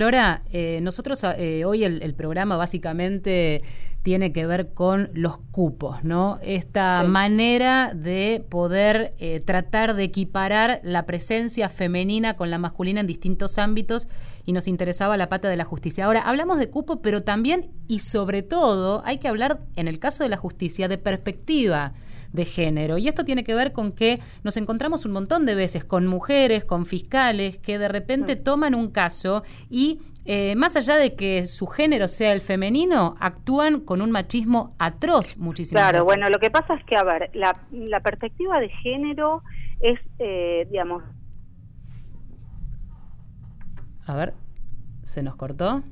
Flora, eh, nosotros eh, hoy el, el programa básicamente tiene que ver con los cupos, ¿no? Esta
Sí.
manera de poder eh, tratar de equiparar la presencia femenina con la masculina en distintos ámbitos y nos interesaba la pata de la justicia. Ahora, hablamos de cupo, pero también y sobre todo hay que hablar, en el caso de la justicia, de perspectiva de género. Y esto tiene que ver con que nos encontramos un montón de veces con mujeres, con fiscales, que de repente toman un caso y eh, más allá de que su género sea el femenino, actúan con un machismo atroz muchísimas
Claro,
veces.
bueno, lo que pasa es que, a ver, la, la perspectiva de género es, eh, digamos,
A ver, ¿se nos cortó?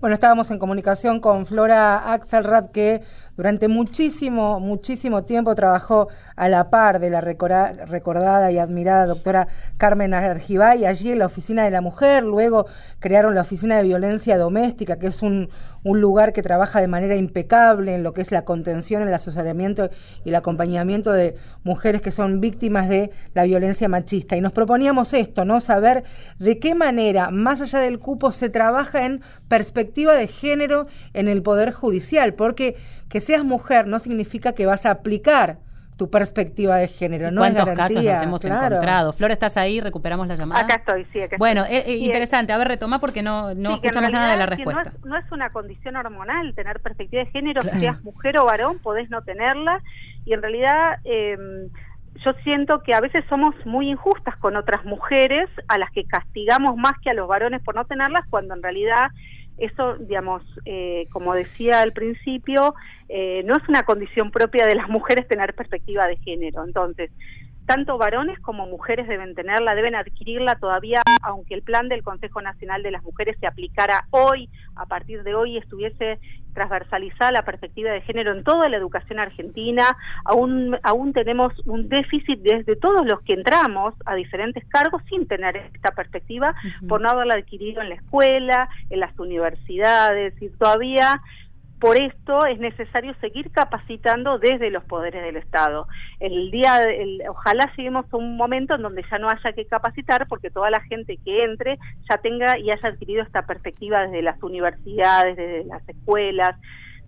Bueno, estábamos en comunicación con Flora Axelrad, que durante muchísimo, muchísimo tiempo trabajó a la par de la recordada y admirada doctora Carmen Argibay, allí en la Oficina de la Mujer. Luego crearon la Oficina de Violencia Doméstica, que es un, un lugar que trabaja de manera impecable en lo que es la contención, el asesoramiento y el acompañamiento de mujeres que son víctimas de la violencia machista. Y nos proponíamos esto, ¿no? Saber de qué manera, más allá del cupo, se trabaja en perspectiva de género en el Poder Judicial, porque que seas mujer no significa que vas a aplicar tu perspectiva de género. No es
¿Cuántos casos
garantía,
nos hemos
claro.
encontrado? Flora, ¿estás ahí? ¿Recuperamos la llamada?
acá estoy, sí, acá
Bueno,
estoy.
eh, eh,
Sí,
interesante. A ver, retoma porque no, no
Sí,
escuchamos nada de la respuesta.
No es, no es una condición hormonal tener perspectiva de género,
Claro.
seas mujer o varón, podés no tenerla. Y en realidad eh, yo siento que a veces somos muy injustas con otras mujeres a las que castigamos más que a los varones por no tenerlas, cuando en realidad eso, digamos, eh, como decía al principio, eh, no es una condición propia de las mujeres tener perspectiva de género. Entonces, tanto varones como mujeres deben tenerla, deben adquirirla todavía, aunque el plan del Consejo Nacional de las Mujeres se aplicara hoy, a partir de hoy estuviese transversalizada la perspectiva de género en toda la educación argentina, aún, aún tenemos un déficit desde todos los que entramos a diferentes cargos sin tener esta perspectiva, por no haberla adquirido en la escuela, en las universidades, y todavía por esto es necesario seguir capacitando desde los poderes del Estado. El día, el- ojalá lleguemos a un momento en donde ya no haya que capacitar, porque toda la gente que entre ya tenga y haya adquirido esta perspectiva desde las universidades, desde las escuelas,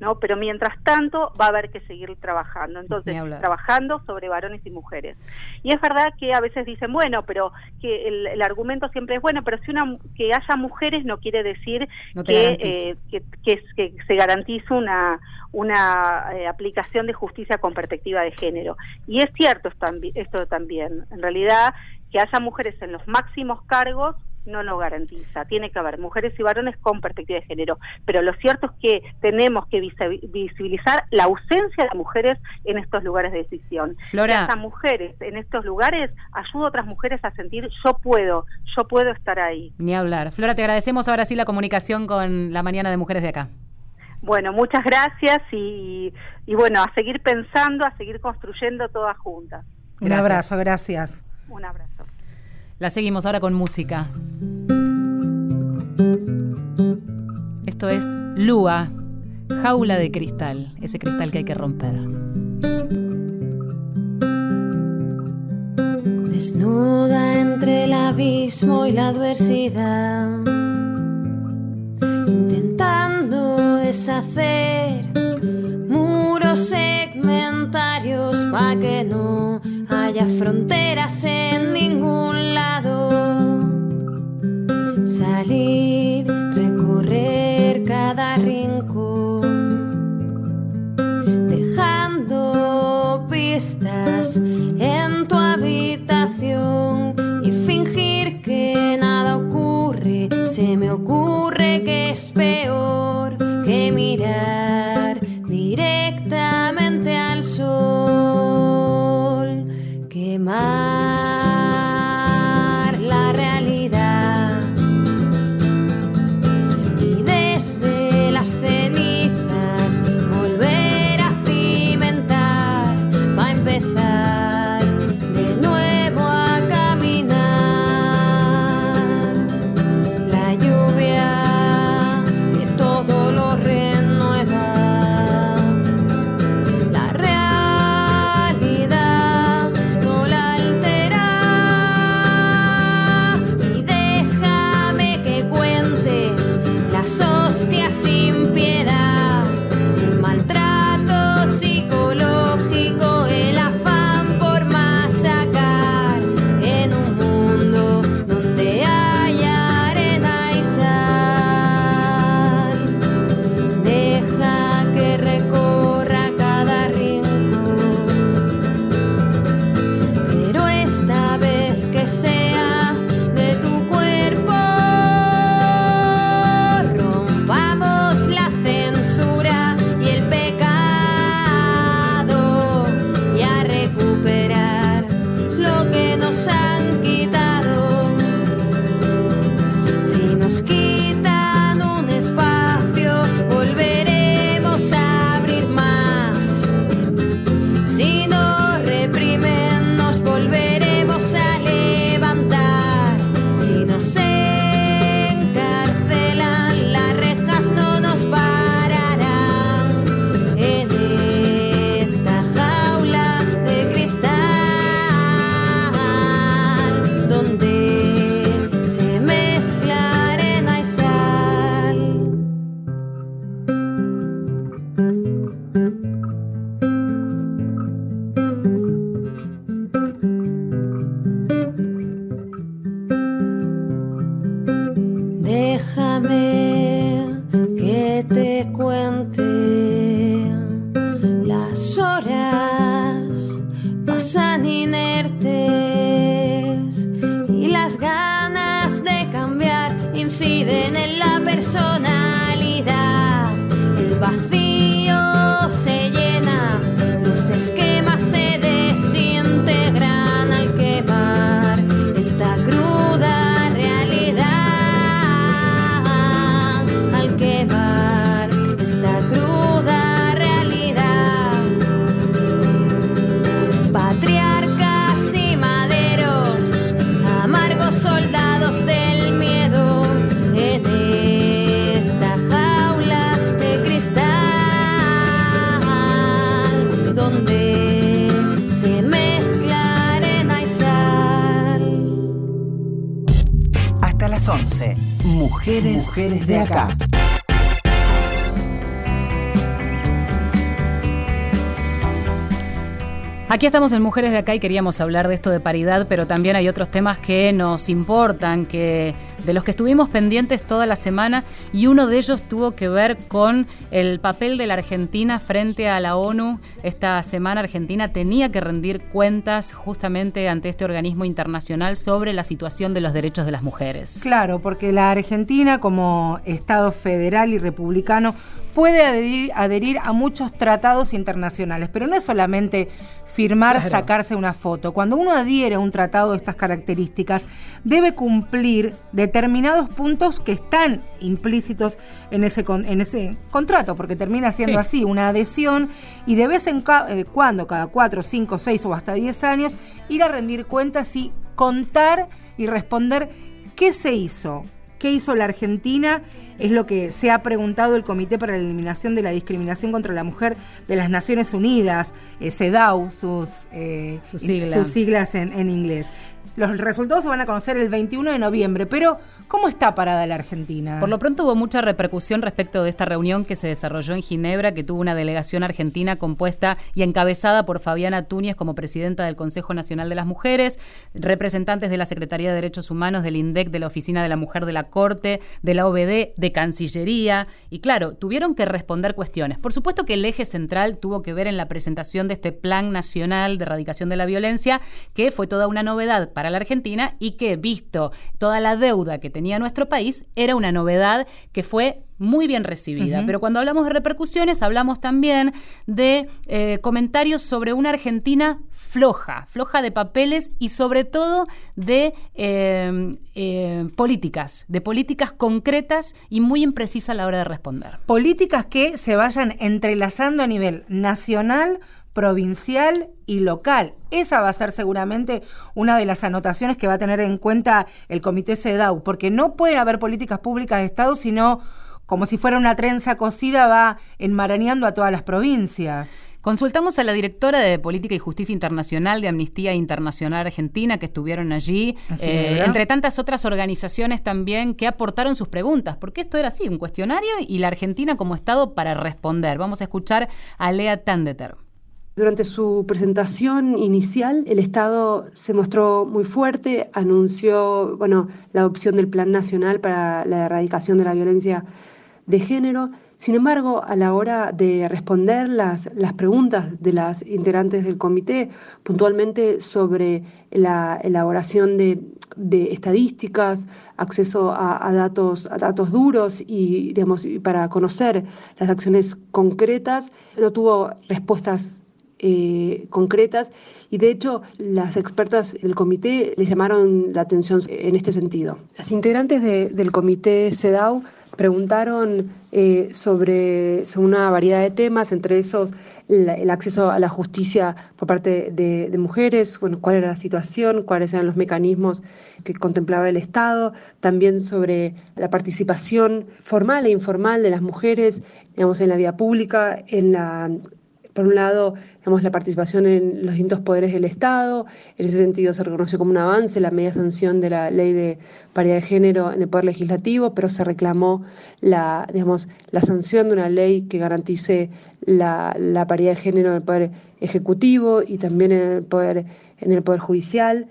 ¿no? Pero mientras tanto va a haber que seguir trabajando. Entonces, trabajando sobre varones y mujeres. Y es verdad que a veces dicen, bueno, pero que el, el argumento siempre es bueno, pero si una que haya mujeres no quiere decir
No
que, eh, que, que, que se garantice una una eh, aplicación de justicia con perspectiva de género. Y es cierto esto también. En realidad, que haya mujeres en los máximos cargos no lo garantiza. Tiene que haber mujeres y varones con perspectiva de género. Pero lo cierto es que tenemos que visi- visibilizar la ausencia de mujeres en estos lugares de decisión.
Flora.
Haya mujeres en estos lugares ayuda a otras mujeres a sentir yo puedo, yo puedo estar ahí.
Ni hablar. Flora, te agradecemos ahora sí la comunicación con la Mañana de Mujeres de acá.
Bueno, muchas gracias y, y bueno, a seguir pensando, a seguir construyendo todas juntas.
Un abrazo, gracias.
Un abrazo.
La seguimos ahora con música. Esto es Lua, jaula de cristal, ese cristal que hay que romper.
Desnuda entre el abismo y la adversidad, intentando deshacer muros segmentarios para que no haya fronteras en ningún lado. Salir, recorrer cada rincón dejando pistas en tu habitación y fingir que nada ocurre. Se me ocurre que es peor que mirar my Mujeres de acá.
Aquí estamos en Mujeres de Acá y queríamos hablar de esto de paridad, pero también hay otros temas que nos importan, que de los que estuvimos pendientes toda la semana y uno de ellos tuvo que ver con el papel de la Argentina frente a la ONU. Esta semana Argentina tenía que rendir cuentas justamente ante este organismo internacional sobre la situación de los derechos de las mujeres.
Claro, porque la Argentina como Estado federal y republicano puede adherir, adherir a muchos tratados internacionales, pero no es solamente firmar,
Claro.
sacarse una foto. Cuando uno adhiere a un tratado de estas características, debe cumplir determinados puntos que están implícitos en ese, con- en ese contrato, porque termina siendo
Sí.
así, una adhesión, y de vez en ca- eh, cuando, cada cuatro, cinco, seis o hasta diez años, ir a rendir cuentas y contar y responder qué se hizo, qué hizo la Argentina, es lo que se ha preguntado el Comité para la Eliminación de la Discriminación contra la Mujer de las Naciones Unidas, eh, CEDAW, sus, eh, sus siglas en, en inglés. Los resultados se van a conocer el 21 de noviembre, pero ¿cómo está parada la Argentina?
Por lo pronto hubo mucha repercusión respecto de esta reunión que se desarrolló en Ginebra, que tuvo una delegación argentina compuesta y encabezada por Fabiana Túñez como presidenta del Consejo Nacional de las Mujeres, representantes de la Secretaría de Derechos Humanos, del INDEC, de la Oficina de la Mujer de la Corte, de la OBD, de Cancillería, y claro, tuvieron que responder cuestiones. Por supuesto que el eje central tuvo que ver en la presentación de este Plan Nacional de Erradicación de la Violencia, que fue toda una novedad para la Argentina y que, visto toda la deuda que tenía nuestro país, era una novedad que fue muy bien recibida. Pero cuando hablamos de repercusiones, hablamos también de eh, comentarios sobre una Argentina floja, floja de papeles y sobre todo de eh, eh, políticas, de políticas concretas y muy imprecisas a la hora de responder.
políticas que se vayan entrelazando a nivel nacional, provincial y local. Esa va a ser seguramente una de las anotaciones que va a tener en cuenta el Comité CEDAW, porque no puede haber políticas públicas de Estado, sino como si fuera una trenza cocida, va enmarañando a todas las provincias.
Consultamos a la directora de Política y Justicia Internacional de Amnistía Internacional Argentina que estuvieron allí, eh, entre tantas otras organizaciones también que aportaron sus preguntas, porque esto era así, un cuestionario y la Argentina como Estado para responder. Vamos a escuchar a Lea Tandeter.
Durante su presentación inicial, el Estado se mostró muy fuerte, anunció bueno, la adopción del Plan Nacional para la Erradicación de la Violencia de Género. Sin embargo, a la hora de responder las, las preguntas de las integrantes del comité, puntualmente sobre la elaboración de, de estadísticas, acceso a, a datos, a datos duros y, digamos, para conocer las acciones concretas, no tuvo respuestas eh, concretas y de hecho las expertas del comité le llamaron la atención en este sentido. Las integrantes de- del comité CEDAW preguntaron eh, sobre, una variedad de temas, entre esos el acceso a la justicia por parte de, de mujeres, bueno, cuál era la situación, cuáles eran los mecanismos que contemplaba el Estado, también sobre la participación formal e informal de las mujeres, digamos, en la vida pública, en la por un lado, digamos, la participación en los distintos poderes del Estado, en ese sentido se reconoció como un avance la media sanción de la ley de paridad de género en el Poder Legislativo, pero se reclamó la, digamos, la sanción de una ley que garantice la, paridad de género en el Poder Ejecutivo y también en el Poder, en el poder Judicial.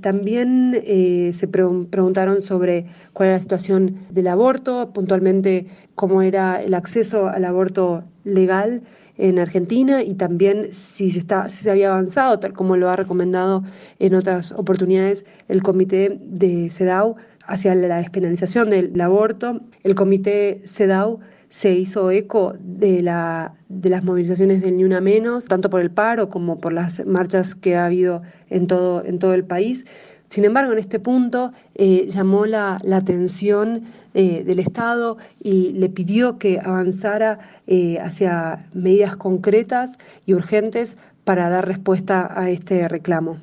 También eh, se pre- preguntaron sobre cuál era la situación del aborto, puntualmente cómo era el acceso al aborto legal en Argentina y también si se, está, si se había avanzado, tal como lo ha recomendado en otras oportunidades el comité de CEDAW hacia la despenalización del aborto. El comité CEDAW se hizo eco de, la, de las movilizaciones del Ni Una Menos, tanto por el paro como por las marchas que ha habido en todo, en todo el país. Sin embargo, en este punto eh, llamó la, atención eh, del Estado y le pidió que avanzara eh, hacia medidas concretas y urgentes para dar respuesta a este reclamo.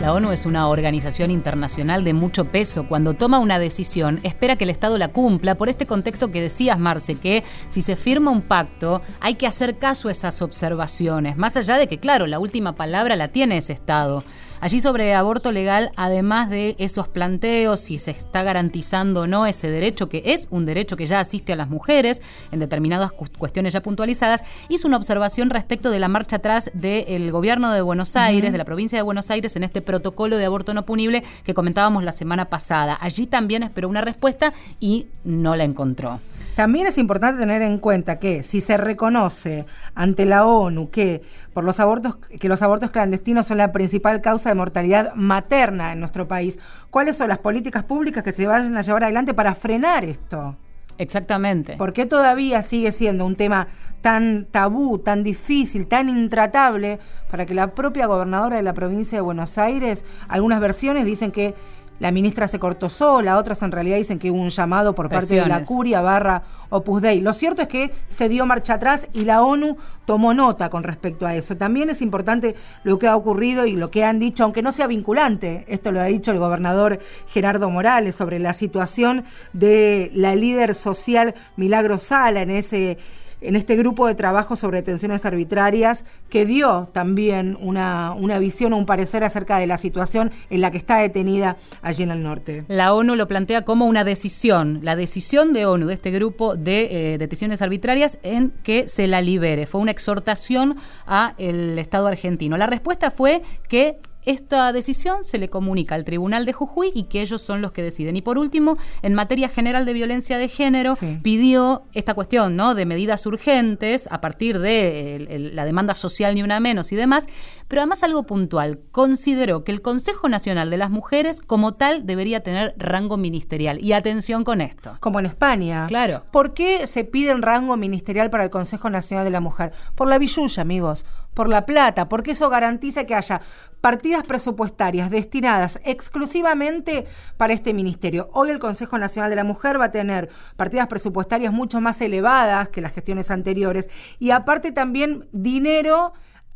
La ONU es una organización internacional de mucho peso. Cuando toma una decisión, espera que el Estado la cumpla por este contexto que decías, Marce, que si se firma un pacto, hay que hacer caso a esas observaciones. Más allá de que, claro, la última palabra la tiene ese Estado. Allí sobre aborto legal, además de esos planteos, si se está garantizando o no ese derecho, que es un derecho que ya asiste a las mujeres en determinadas cu- cuestiones ya puntualizadas, hizo una observación respecto de la marcha atrás del gobierno de Buenos Aires, de la provincia de Buenos Aires, en este protocolo de aborto no punible que comentábamos la semana pasada. Allí también esperó una respuesta y no la encontró.
También es importante tener en cuenta que si se reconoce ante la ONU que por los abortos que los abortos clandestinos son la principal causa de mortalidad materna en nuestro país, ¿cuáles son las políticas públicas que se vayan a llevar adelante para frenar esto?
Exactamente.
¿Por qué todavía sigue siendo un tema tan tabú, tan difícil, tan intratable para que la propia gobernadora de la provincia de Buenos Aires, algunas versiones dicen que la ministra se cortó sola, otras en realidad dicen que hubo un llamado por parte de la curia barra Opus Dei. Lo cierto es que se dio marcha atrás y la ONU tomó nota con respecto a eso. También es importante lo que ha ocurrido y lo que han dicho, aunque no sea vinculante, esto lo ha dicho el gobernador Gerardo Morales sobre la situación de la líder social Milagro Sala en ese en este grupo de trabajo sobre detenciones arbitrarias que dio también una, una visión o un parecer acerca de la situación en la que está detenida allí en el norte.
La ONU lo plantea como una decisión, la decisión de ONU, de este grupo de eh, detenciones arbitrarias, en que se la libere. Fue una exhortación al Estado argentino. La respuesta fue que esta decisión se le comunica al Tribunal de Jujuy y que ellos son los que deciden. Y por último, en materia general de violencia de género,
Sí.
pidió esta cuestión ¿no? de medidas urgentes a partir de el- el- la demanda social ni una menos y demás, pero además algo puntual. Consideró que el Consejo Nacional de las Mujeres como tal debería tener rango ministerial. Y atención con esto.
Como en España.
Claro.
¿Por qué se pide el rango ministerial para el Consejo Nacional de la Mujer? Por la billulla, amigos. Por la plata. Porque eso garantiza que haya partidas presupuestarias destinadas exclusivamente para este ministerio. Hoy el Consejo Nacional de la Mujer va a tener partidas presupuestarias mucho más elevadas que las gestiones anteriores. Y aparte también dinero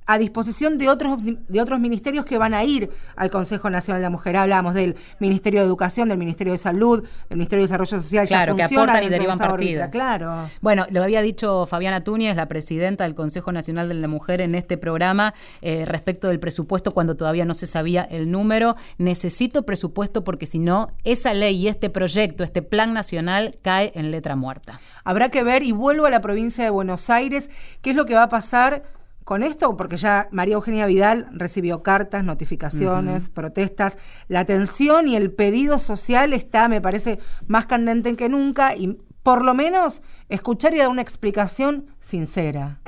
a disposición de otros de otros ministerios que van a ir al Consejo Nacional de la Mujer. Hablamos del Ministerio de Educación, del Ministerio de Salud, del Ministerio de Desarrollo Social. ya
Claro, que aportan y derivan partidas.
Claro.
Bueno, lo había dicho Fabiana Túñez, la presidenta del Consejo Nacional de la Mujer en este programa, eh, respecto del presupuesto cuando todavía no se sabía el número. Necesito presupuesto porque si no, esa ley y este proyecto, este plan nacional, cae en letra muerta.
Habrá que ver, y vuelvo a la provincia de Buenos Aires, qué es lo que va a pasar con esto, porque ya María Eugenia Vidal recibió cartas, notificaciones, protestas. La tensión y el pedido social está, me parece, más candente que nunca y por lo menos escuchar y dar una explicación sincera.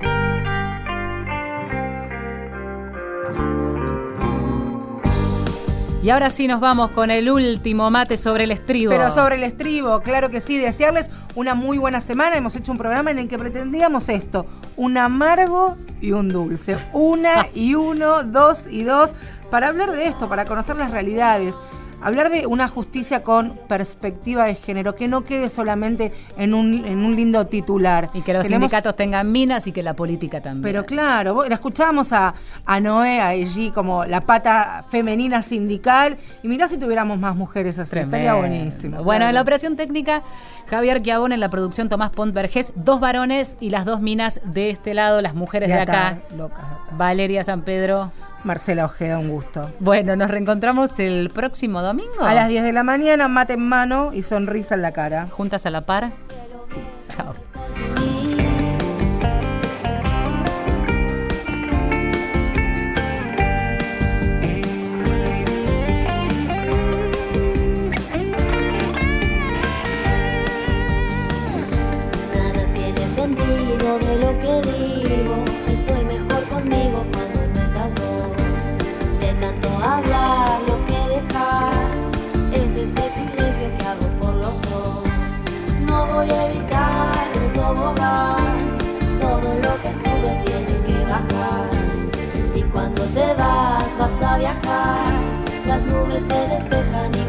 Y ahora sí nos vamos con el último mate sobre el estribo.
Pero sobre el estribo, claro que sí, desearles una muy buena semana. Hemos hecho un programa en el que pretendíamos esto, un amargo y un dulce. Una y uno, dos y dos, para hablar de esto, para conocer las realidades. Hablar de una justicia con perspectiva de género, que no quede solamente en un, en un lindo titular.
Y que los
Tenemos-
sindicatos tengan minas y que la política también.
Pero claro, la escuchábamos a, a Noé, a allí como la pata femenina sindical. Y mirá si tuviéramos más mujeres así, estaría
Tremendo.
buenísimo.
Bueno,
claro.
en la operación técnica, Javier Quiabón en la producción Tomás Pont Vergés, dos varones y las dos minas de este lado, las mujeres de,
De
acá.
acá, locas de acá.
Valeria San Pedro.
Marcela Ojeda, un gusto.
Bueno, nos reencontramos el próximo domingo.
A las 10 de la mañana, mate en mano y sonrisa en la cara.
Juntas a la par.
Sí,
Chao.
voy a evitar el tobogán. Todo lo que sube tiene que bajar. Y cuando te vas, vas a viajar. Las nubes se despejan y